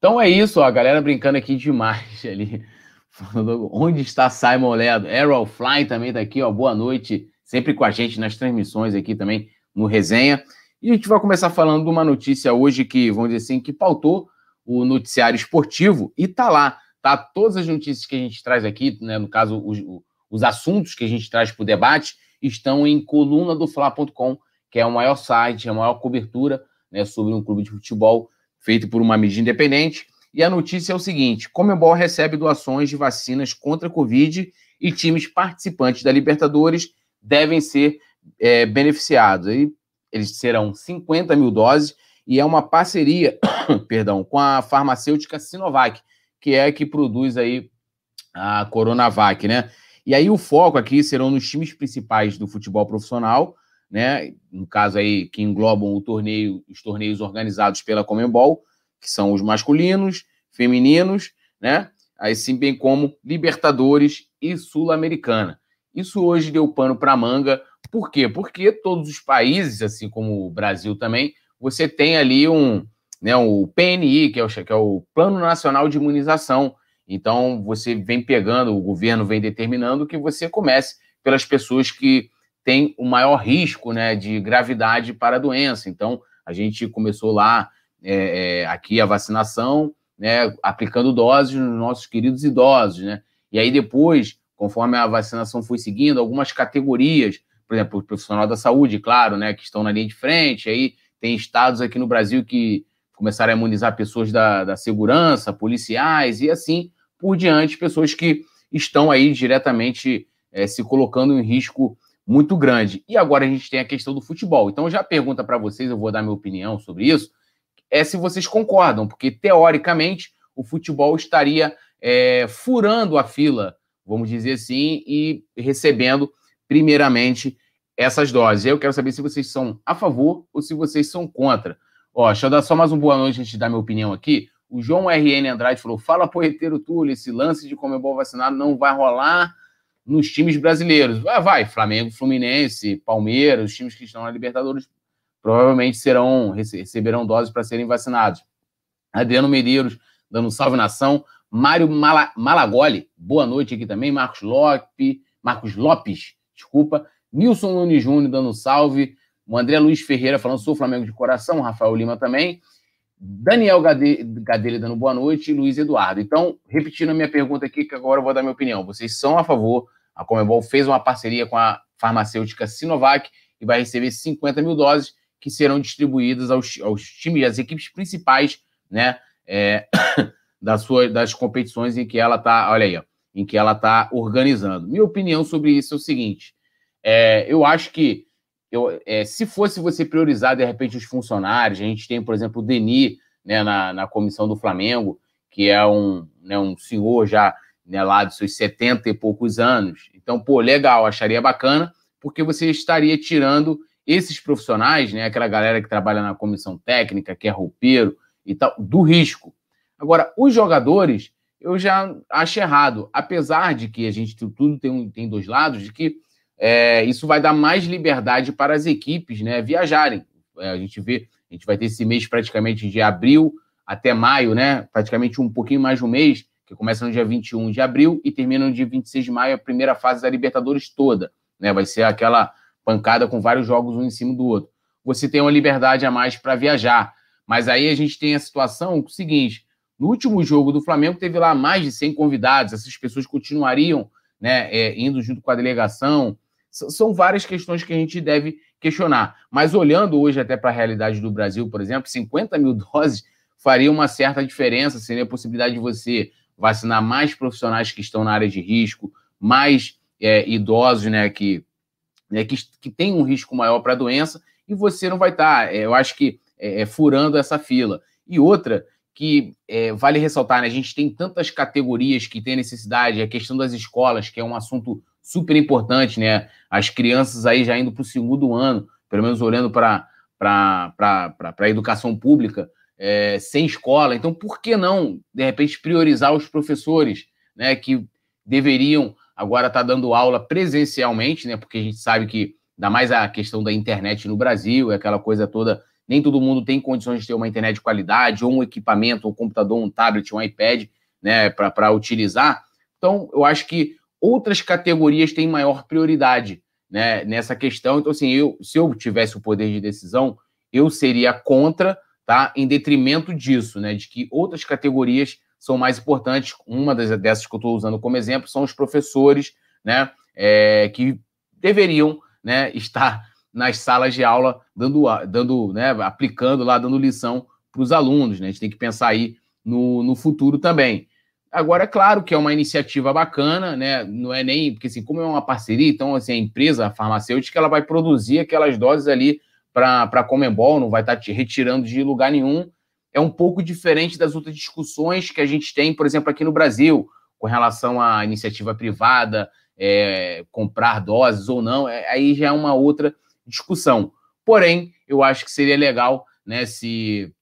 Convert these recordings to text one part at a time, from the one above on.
Então é isso, ó, a galera brincando aqui demais ali. Onde está Simon Ledo? Arrow Fly também tá aqui, ó. Boa noite, sempre com a gente nas transmissões aqui também no resenha. E a gente vai começar falando de uma notícia hoje que, vamos dizer assim, que pautou o noticiário esportivo e tá lá, tá? Todas as notícias que a gente traz aqui, né, no caso, os, os assuntos que a gente traz para o debate, estão em coluna do Fla.com, que é o maior site, a maior cobertura né, sobre um clube de futebol feito por uma mídia independente. E a notícia é o seguinte: Comebol recebe doações de vacinas contra a Covid e times participantes da Libertadores devem ser é, beneficiados. Aí eles serão 50 mil doses e é uma parceria, perdão, com a farmacêutica Sinovac, que é a que produz aí a Coronavac, né? E aí o foco aqui serão nos times principais do futebol profissional, né? No caso aí que englobam o torneio, os torneios organizados pela Comembol, que são os masculinos, femininos, né? Assim bem como Libertadores e Sul-Americana. Isso hoje deu pano para manga. Por quê? Porque todos os países, assim como o Brasil também, você tem ali um, né, o PNI, que é o, que é o Plano Nacional de Imunização. Então, você vem pegando, o governo vem determinando que você comece pelas pessoas que têm o maior risco né, de gravidade para a doença. Então, a gente começou lá, é, é, aqui a vacinação, né, aplicando doses nos nossos queridos idosos, né? E aí depois conforme a vacinação foi seguindo, algumas categorias, por exemplo, o profissional da saúde, claro, né, que estão na linha de frente, aí tem estados aqui no Brasil que começaram a imunizar pessoas da, da segurança, policiais e assim por diante, pessoas que estão aí diretamente é, se colocando em risco muito grande. E agora a gente tem a questão do futebol. Então, já pergunta para vocês, eu vou dar minha opinião sobre isso, é se vocês concordam, porque teoricamente o futebol estaria é, furando a fila vamos dizer assim, e recebendo, primeiramente, essas doses. Eu quero saber se vocês são a favor ou se vocês são contra. Ó, deixa eu dar só mais uma boa noite antes de dar minha opinião aqui. O João RN Andrade falou: fala, poeteiro Túlio, esse lance de Comebol vacinado não vai rolar nos times brasileiros. Vai, vai, Flamengo, Fluminense, Palmeiras, os times que estão na Libertadores provavelmente serão receberão doses para serem vacinados. Adriano Medeiros dando salve nação. Mário Mala, Malagoli, boa noite aqui também. Marcos Lopes, Marcos Lopes, desculpa. Nilson Nunes Júnior dando salve. O André Luiz Ferreira falando, sou Flamengo de coração. Rafael Lima também. Daniel Gadelha dando boa noite. E Luiz Eduardo. Então, repetindo a minha pergunta aqui, que agora eu vou dar minha opinião. Vocês são a favor? A Comebol fez uma parceria com a farmacêutica Sinovac e vai receber 50 mil doses que serão distribuídas aos, aos times, às equipes principais, né? É, das, suas, das competições em que ela está, olha aí, ó, em que ela está organizando. Minha opinião sobre isso é o seguinte: é, eu acho que eu, é, se fosse você priorizar, de repente, os funcionários, a gente tem, por exemplo, o Denis né, na, na comissão do Flamengo, que é um, né, um senhor já né, lá de seus 70 e poucos anos. Então, pô, legal, acharia bacana, porque você estaria tirando esses profissionais, né, aquela galera que trabalha na comissão técnica, que é roupeiro e tal, do risco. Agora, os jogadores, eu já acho errado, apesar de que a gente tudo tem, um, tem dois lados, de que é, isso vai dar mais liberdade para as equipes né, viajarem. É, a gente vê, a gente vai ter esse mês praticamente de abril até maio, né? Praticamente um pouquinho mais de um mês, que começa no dia 21 de abril e termina no dia 26 de maio, a primeira fase da Libertadores toda. Né? Vai ser aquela pancada com vários jogos um em cima do outro. Você tem uma liberdade a mais para viajar. Mas aí a gente tem a situação seguinte: no último jogo do Flamengo, teve lá mais de 100 convidados, essas pessoas continuariam né, é, indo junto com a delegação. São várias questões que a gente deve questionar. Mas olhando hoje até para a realidade do Brasil, por exemplo, 50 mil doses faria uma certa diferença, seria a possibilidade de você vacinar mais profissionais que estão na área de risco, mais é, idosos né, que, né, que, que têm um risco maior para a doença, e você não vai estar, tá, é, eu acho que, é, é, furando essa fila. E outra, que é, vale ressaltar, né? A gente tem tantas categorias que tem necessidade, a questão das escolas, que é um assunto super importante, né? As crianças aí já indo para o segundo ano, pelo menos olhando para a educação pública, é, sem escola. Então, por que não, de repente, priorizar os professores, né? Que deveriam agora estar tá dando aula presencialmente, né? Porque a gente sabe que, ainda mais a questão da internet no Brasil, é aquela coisa toda nem todo mundo tem condições de ter uma internet de qualidade, ou um equipamento, um computador, um tablet, um iPad, né, para utilizar. Então, eu acho que outras categorias têm maior prioridade né, nessa questão. Então, assim, eu, se eu tivesse o poder de decisão, eu seria contra, tá? Em detrimento disso, né? De que outras categorias são mais importantes. Uma das, dessas que eu estou usando como exemplo são os professores, né? É, que deveriam né, estar nas salas de aula dando, dando né, aplicando lá, dando lição para os alunos. Né? A gente tem que pensar aí no, no futuro também. Agora, é claro que é uma iniciativa bacana, né? Não é nem. Porque, assim, como é uma parceria, então, assim, a empresa a farmacêutica ela vai produzir aquelas doses ali para a Comembol, não vai estar tá te retirando de lugar nenhum. É um pouco diferente das outras discussões que a gente tem, por exemplo, aqui no Brasil, com relação à iniciativa privada, é, comprar doses ou não, é, aí já é uma outra discussão. Porém, eu acho que seria legal né, se,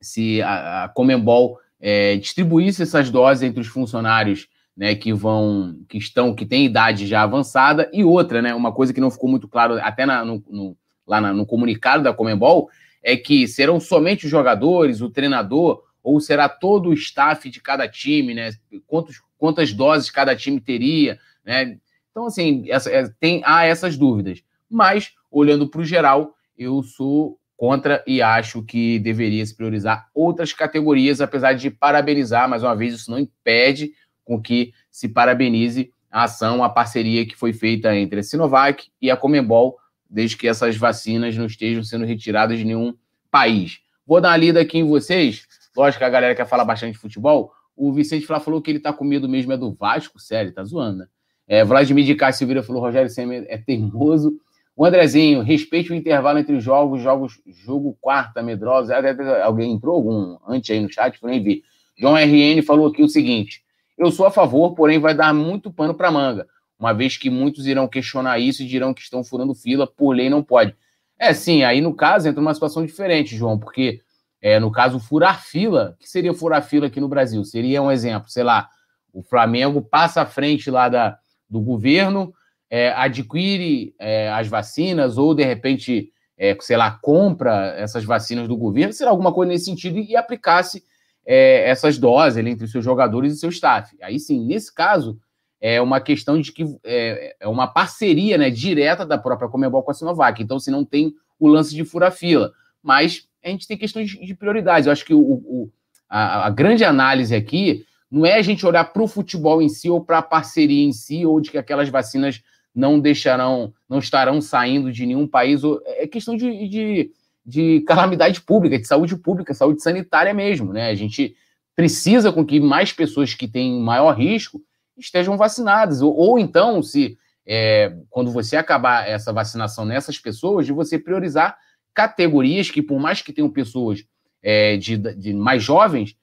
se a, a Comembol é, distribuísse essas doses entre os funcionários né, que vão, que estão, que têm idade já avançada, e outra, né, uma coisa que não ficou muito claro até na, no, no, lá na, no comunicado da Comembol, é que serão somente os jogadores, o treinador, ou será todo o staff de cada time, né? Quantos, quantas doses cada time teria, né? Então, assim, essa, é, tem, há essas dúvidas. Mas, olhando para o geral, eu sou contra e acho que deveria se priorizar outras categorias, apesar de parabenizar, mais uma vez, isso não impede com que se parabenize a ação, a parceria que foi feita entre a Sinovac e a Comembol, desde que essas vacinas não estejam sendo retiradas de nenhum país. Vou dar uma lida aqui em vocês. Lógico que a galera quer falar bastante de futebol. O Vicente Flá falou que ele tá com medo mesmo é do Vasco. Sério, tá zoando, né? É, Vladimir de Cássio Silveira falou: Rogério Senna é teimoso. O Andrezinho, respeite o intervalo entre os jogos, jogos, jogo quarta, medrosa. Alguém entrou algum antes aí no chat? Nem vi. João RN falou aqui o seguinte: eu sou a favor, porém vai dar muito pano para manga, uma vez que muitos irão questionar isso e dirão que estão furando fila, por lei não pode. É, sim, aí no caso entra uma situação diferente, João, porque é, no caso, furar fila, que seria furar fila aqui no Brasil? Seria um exemplo, sei lá, o Flamengo passa à frente lá da, do governo, é, adquire é, as vacinas ou, de repente, é, sei lá, compra essas vacinas do governo, será alguma coisa nesse sentido e, aplicasse é, essas doses entre os seus jogadores e seu staff. Aí sim, nesse caso, é uma questão de que é, é uma parceria né, direta da própria Comebol com a Sinovac. Então, se não tem o lance de fura-fila. Mas a gente tem questões de prioridades. Eu acho que o, o a, a grande análise aqui não é a gente olhar para o futebol em si ou para a parceria em si, ou de que aquelas vacinas não deixarão, não estarão saindo de nenhum país. É questão de, de, de calamidade pública, de saúde pública, saúde sanitária mesmo. Né? A gente precisa com que mais pessoas que têm maior risco estejam vacinadas. Ou, ou então, se é, quando você acabar essa vacinação nessas pessoas, de você priorizar categorias que, por mais que tenham pessoas é, de, de mais jovens,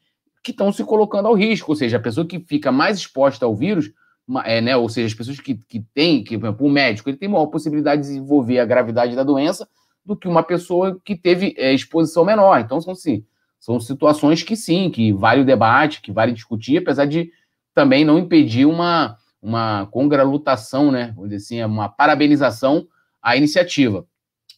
que estão se colocando ao risco, ou seja, a pessoa que fica mais exposta ao vírus é, né, ou seja, as pessoas que, que têm, que, por exemplo, o médico, ele tem maior possibilidade de desenvolver a gravidade da doença do que uma pessoa que teve é, exposição menor. Então, são, sim, são situações que sim, que vale o debate, que vale discutir, apesar de também não impedir uma, uma congratulação, né, vamos dizer assim, uma parabenização à iniciativa.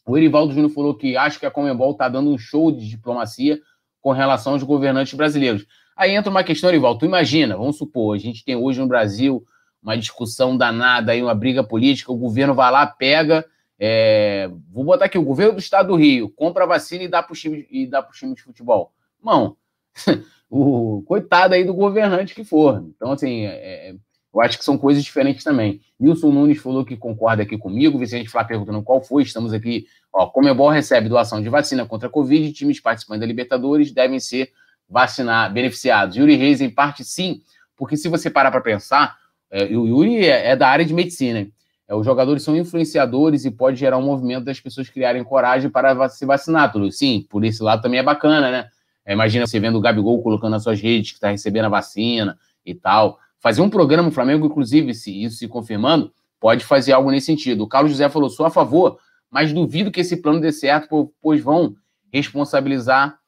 O Erivaldo Júnior falou que acha que a Comembol está dando um show de diplomacia com relação aos governantes brasileiros. Aí entra uma questão, Erivaldo, tu imagina, vamos supor, a gente tem hoje no Brasil uma discussão danada aí, uma briga política, o governo vai lá, pega. É, vou botar aqui, o governo do estado do Rio compra a vacina e dá para o time, e dá time de futebol. Não, o coitado aí do governante que for. Então, assim, é, é, eu acho que são coisas diferentes também. Nilson Nunes falou que concorda aqui comigo, Vicente Flá perguntando qual foi, estamos aqui. Ó, Comebol recebe doação de vacina contra a Covid, times participantes da Libertadores devem ser vacinados, beneficiados. Yuri Reis, em parte, sim, porque se você parar para pensar, é, o Yuri é, é, da área de medicina. É, os jogadores são influenciadores e pode gerar um movimento das pessoas criarem coragem para se vacinar. Tudo. Sim, por esse lado também é bacana, né? É, imagina você vendo o Gabigol colocando nas suas redes que está recebendo a vacina e tal. Fazer um programa no Flamengo, inclusive, se isso se confirmando, pode fazer algo nesse sentido. O Carlos José falou: sou a favor, mas duvido que esse plano dê certo, pois vão responsabilizar,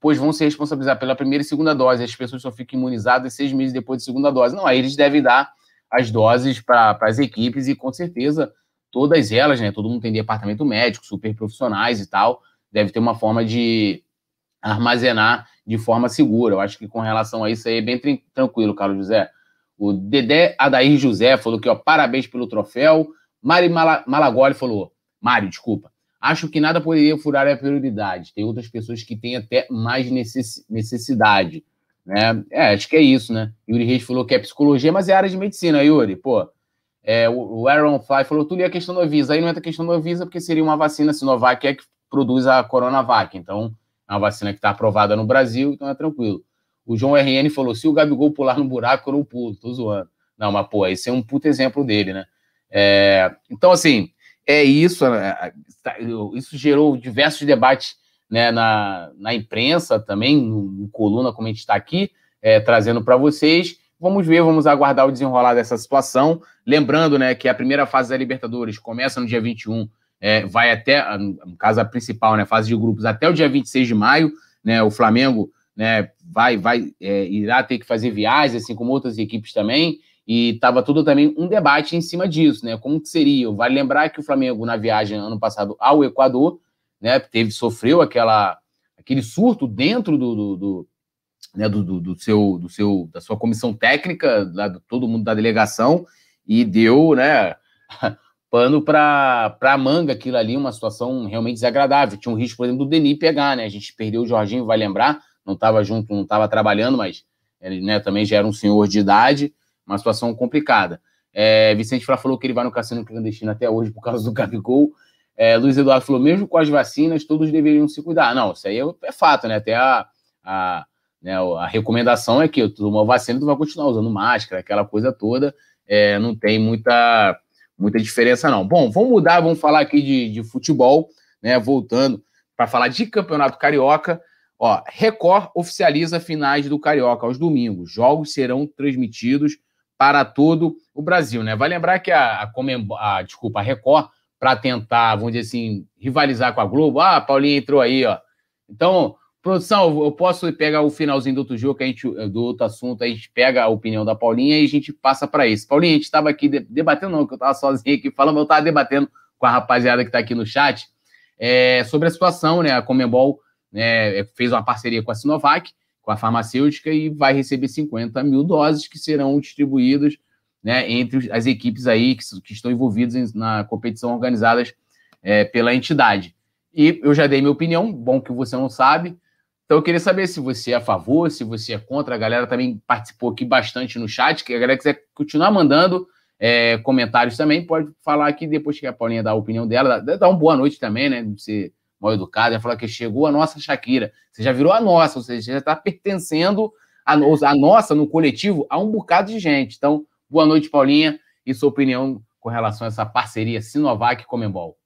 pois vão se responsabilizar pela primeira e segunda dose. As pessoas só ficam imunizadas seis meses depois da segunda dose. Não, aí eles devem dar as doses para as equipes e com certeza todas elas, né? Todo mundo tem departamento médico, super profissionais e tal, deve ter uma forma de armazenar de forma segura. Eu acho que com relação a isso aí é bem tranquilo, Carlos José. O Dedé Adair José falou que, ó, parabéns pelo troféu. Mari Malagoli falou, Mário, desculpa, acho que nada poderia furar a prioridade. Tem outras pessoas que têm até mais necessidade. Né? É, acho que é isso, né? Yuri Reis falou que é psicologia, mas é área de medicina, Yuri. Pô, é, o Aaron Fly falou, tu li a questão do Visa. Aí não entra a questão do Visa porque seria uma vacina Sinovac é que produz a Coronavac. Então, é uma vacina que está aprovada no Brasil, então é tranquilo. O João RN falou, se o Gabigol pular no buraco, eu não pulo. Tô zoando. Não, mas, pô, esse é um puto exemplo dele, né? É, então, assim, é isso. É, tá, isso gerou diversos debates né, na, na imprensa também, no coluna, como a gente está aqui, é, trazendo para vocês. Vamos ver, vamos aguardar o desenrolar dessa situação. Lembrando né, que a primeira fase da Libertadores começa no dia 21, é, vai até, no caso a principal, né, fase de grupos, até o dia 26 de maio. Né, o Flamengo né, vai, vai é, irá ter que fazer viagens, assim como outras equipes também. E estava tudo também um debate em cima disso, né? Como que seria? Vale lembrar que o Flamengo, na viagem ano passado ao Equador, né, teve, sofreu aquela, aquele surto dentro do, do, do né, do, do, do, seu, do seu, da sua comissão técnica, todo mundo da delegação, e deu, né, pano para a manga aquilo ali, uma situação realmente desagradável. Tinha um risco, por exemplo, do Denis pegar, né? A gente perdeu o Jorginho, vai lembrar, não estava junto, não estava trabalhando, mas ele né, também já era um senhor de idade, uma situação complicada. É, Vicente falou que ele vai no cassino clandestino até hoje por causa do Gabigol. É, Luiz Eduardo falou, mesmo com as vacinas, todos deveriam se cuidar. Não, isso aí é, é fato, né? Até a, a, né, a recomendação é que tu uma vacina, tu vai continuar usando máscara, aquela coisa toda. É, não tem muita, muita diferença, não. Bom, vamos mudar, vamos falar aqui de, de futebol, né? Voltando para falar de campeonato carioca. Ó, Record oficializa finais do Carioca aos domingos. Jogos serão transmitidos para todo o Brasil, né? Vai lembrar que a, a, a desculpa, a Record para tentar, vamos dizer assim, rivalizar com a Globo. Ah, a Paulinha entrou aí, ó. Então, produção, eu posso pegar o finalzinho do outro jogo, que a gente, do outro assunto, a gente pega a opinião da Paulinha e a gente passa para isso. Paulinha, a gente estava aqui debatendo, não, que eu estava sozinho aqui falando, eu estava debatendo com a rapaziada que está aqui no chat é, sobre a situação, né? A Comembol né, fez uma parceria com a Sinovac, com a farmacêutica, e vai receber 50 mil doses que serão distribuídas né, entre as equipes aí que, que estão envolvidas na competição organizadas é, pela entidade. E eu já dei minha opinião, bom que você não sabe. Então eu queria saber se você é a favor, se você é contra. A galera também participou aqui bastante no chat, que a galera quiser continuar mandando é, comentários também, pode falar aqui depois que a Paulinha dá a opinião dela. Dá uma boa noite também, né? Ser mal educada. Ela falou que chegou a nossa Shakira. Você já virou a nossa, ou seja, já está pertencendo a, a nossa no coletivo a um bocado de gente. Então, Boa noite, Paulinha, e sua opinião com relação a essa parceria Sinovac e Comembol.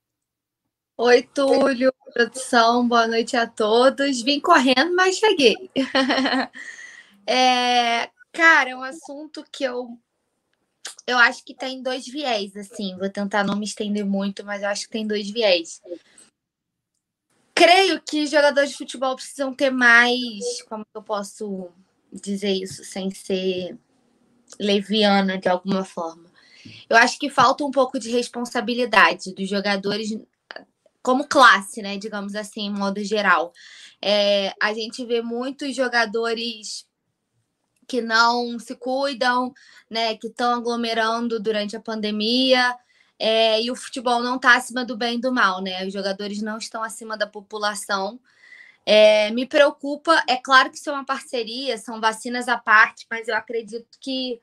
Oi, Túlio, produção, boa noite a todos. Vim correndo, mas cheguei. é, cara, é um assunto que eu eu acho que tem dois viés, assim. Vou tentar não me estender muito, mas eu acho que tem dois viés. Creio que jogadores de futebol precisam ter mais. Como eu posso dizer isso sem ser leviana de alguma forma. Eu acho que falta um pouco de responsabilidade dos jogadores como classe, né? Digamos assim, em modo geral. É, a gente vê muitos jogadores que não se cuidam, né? Que estão aglomerando durante a pandemia. É, e o futebol não está acima do bem e do mal, né? Os jogadores não estão acima da população. É, me preocupa, é claro que isso é uma parceria, são vacinas à parte, mas eu acredito que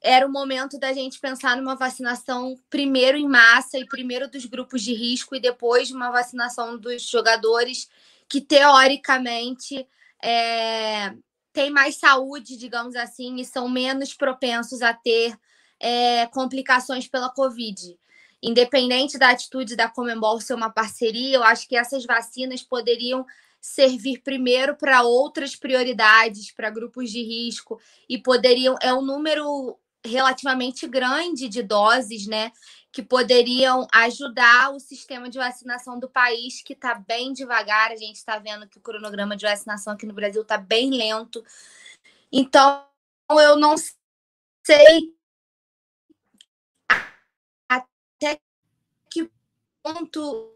era o momento da gente pensar numa vacinação primeiro em massa e primeiro dos grupos de risco e depois uma vacinação dos jogadores que teoricamente é, têm mais saúde, digamos assim, e são menos propensos a ter é, complicações pela Covid. Independente da atitude da Comembol ser uma parceria, eu acho que essas vacinas poderiam servir primeiro para outras prioridades, para grupos de risco, e poderiam. É um número relativamente grande de doses, né? Que poderiam ajudar o sistema de vacinação do país, que está bem devagar. A gente está vendo que o cronograma de vacinação aqui no Brasil está bem lento. Então, eu não sei até que ponto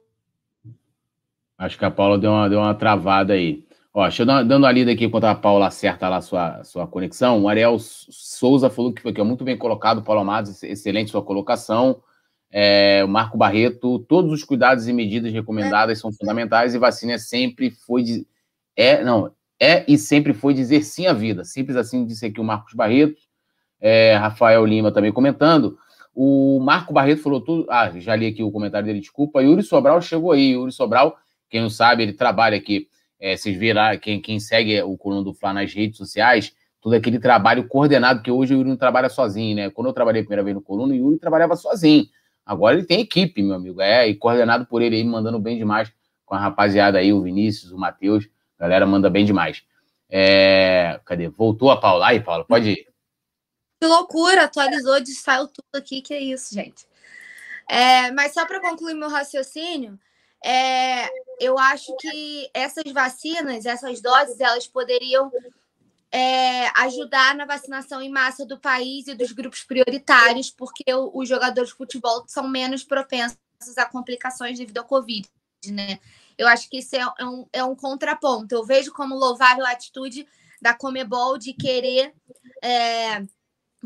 Acho que a Paula deu uma, deu uma travada aí. Ó, deixa eu dar, dando uma lida aqui enquanto a Paula acerta lá a sua, sua conexão. O Ariel Souza falou que foi que é muito bem colocado, Paulo Amados, excelente sua colocação. É, o Marco Barreto, todos os cuidados e medidas recomendadas são fundamentais e vacina sempre foi de, é não é e sempre foi dizer sim à vida. Simples assim disse aqui o Marcos Barreto, é, Rafael Lima também comentando. O Marco Barreto falou tudo. Ah, já li aqui o comentário dele, desculpa. Yuri Sobral chegou aí. Yuri Sobral, quem não sabe, ele trabalha aqui. É, vocês viram quem, quem segue o Coluna do Fla nas redes sociais, todo aquele trabalho coordenado, que hoje o Yuri não trabalha sozinho, né? Quando eu trabalhei a primeira vez no Coluna, o Yuri trabalhava sozinho. Agora ele tem equipe, meu amigo. É, e coordenado por ele aí, mandando bem demais com a rapaziada aí, o Vinícius, o Matheus. Galera manda bem demais. É... Cadê? Voltou a Paula aí, Paula? Pode ir. Que loucura, atualizou, saiu tudo aqui, que é isso, gente. É, mas só para concluir meu raciocínio, é, eu acho que essas vacinas, essas doses, elas poderiam é, ajudar na vacinação em massa do país e dos grupos prioritários, porque os jogadores de futebol são menos propensos a complicações devido ao Covid, né? Eu acho que isso é, é, um, é um contraponto. Eu vejo como louvável a atitude da Comebol de querer é,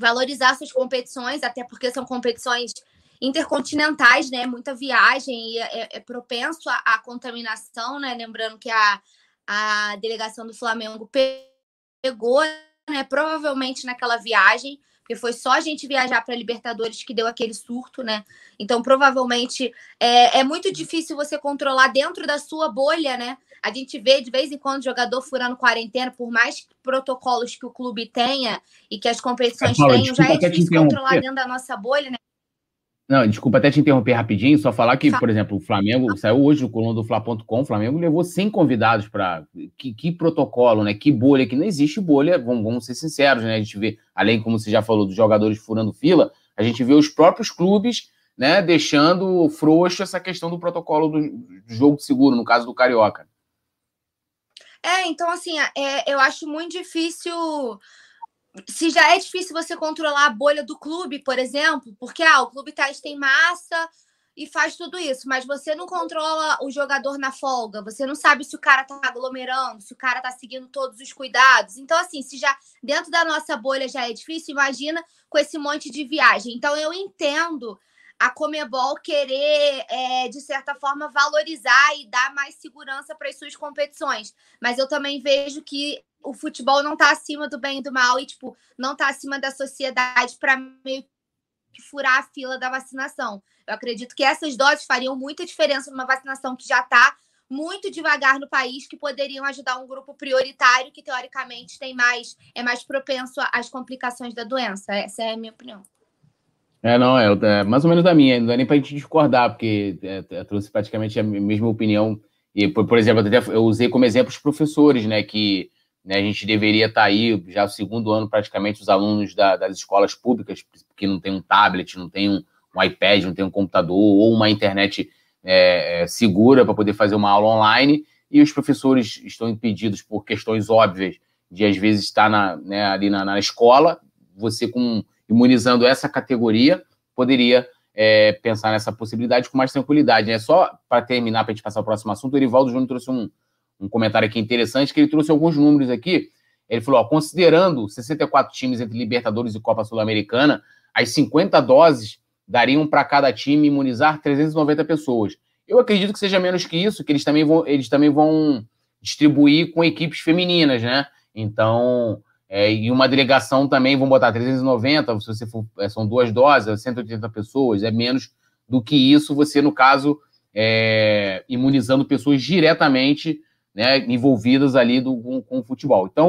valorizar suas competições, até porque são competições intercontinentais, né? Muita viagem e é, é, é propenso à, à, contaminação, né? Lembrando que a, a delegação do Flamengo pegou, né, provavelmente naquela viagem, porque foi só a gente viajar para Libertadores que deu aquele surto, né? Então, provavelmente é, é muito difícil você controlar dentro da sua bolha, né? A gente vê de vez em quando jogador furando quarentena, por mais protocolos que o clube tenha e que as competições tenham, já é difícil controlar dentro da nossa bolha, né? Não, desculpa até te interromper rapidinho, só falar que, por exemplo, o Flamengo saiu hoje do coluna do Fla.com, o Flamengo levou 100 convidados para. Que, que, protocolo, né? Que bolha, que não existe bolha, vamos, vamos, ser sinceros, né? A gente vê, além, como você já falou, dos jogadores furando fila, a gente vê os próprios clubes, né, deixando frouxo essa questão do protocolo do, jogo seguro, no caso do Carioca. É, então, assim, é, eu acho muito difícil se já é difícil você controlar a bolha do clube, por exemplo, porque ah, o clube tá, tem massa e faz tudo isso, mas você não controla o jogador na folga, você não sabe se o cara tá aglomerando, se o cara tá seguindo todos os cuidados. Então, assim, se já dentro da nossa bolha já é difícil, imagina com esse monte de viagem. Então, eu entendo a Comebol querer, é, de certa forma, valorizar e dar mais segurança para as suas competições. Mas eu também vejo que o futebol não está acima do bem e do mal e, tipo, não está acima da sociedade para meio que furar a fila da vacinação. Eu acredito que essas doses fariam muita diferença numa vacinação que já está muito devagar no país, que poderiam ajudar um grupo prioritário que, teoricamente, tem mais, é mais propenso às complicações da doença. Essa é a minha opinião. É, não, é, é mais ou menos a minha, não dá nem para a gente discordar, porque é, é, trouxe praticamente a mesma opinião. E, por, por exemplo, eu usei como exemplo os professores, né, que né, a gente deveria estar tá aí, já o segundo ano, praticamente, os alunos da, das escolas públicas, que não tem um tablet, não tem um, um iPad, não tem um computador, ou uma internet é, é segura para poder fazer uma aula online, e os professores estão impedidos por questões óbvias de, às vezes, estar na, né, ali na, na escola, você com imunizando essa categoria, poderia é, pensar nessa possibilidade com mais tranquilidade. Né? Só para terminar, para a gente passar ao próximo assunto, o Erivaldo Júnior trouxe um, um comentário aqui interessante, que ele trouxe alguns números aqui. Ele falou: ó, considerando 64 times entre Libertadores e Copa Sul-Americana, as 50 doses dariam para cada time imunizar 390 pessoas. Eu acredito que seja menos que isso, que eles também vão, eles também vão distribuir com equipes femininas, né? Então, é, e uma delegação também vão botar 390, se você for, é, são duas doses, 180 pessoas, é menos do que isso, você, no caso, é, imunizando pessoas diretamente né, envolvidas ali do, com, com o futebol. Então,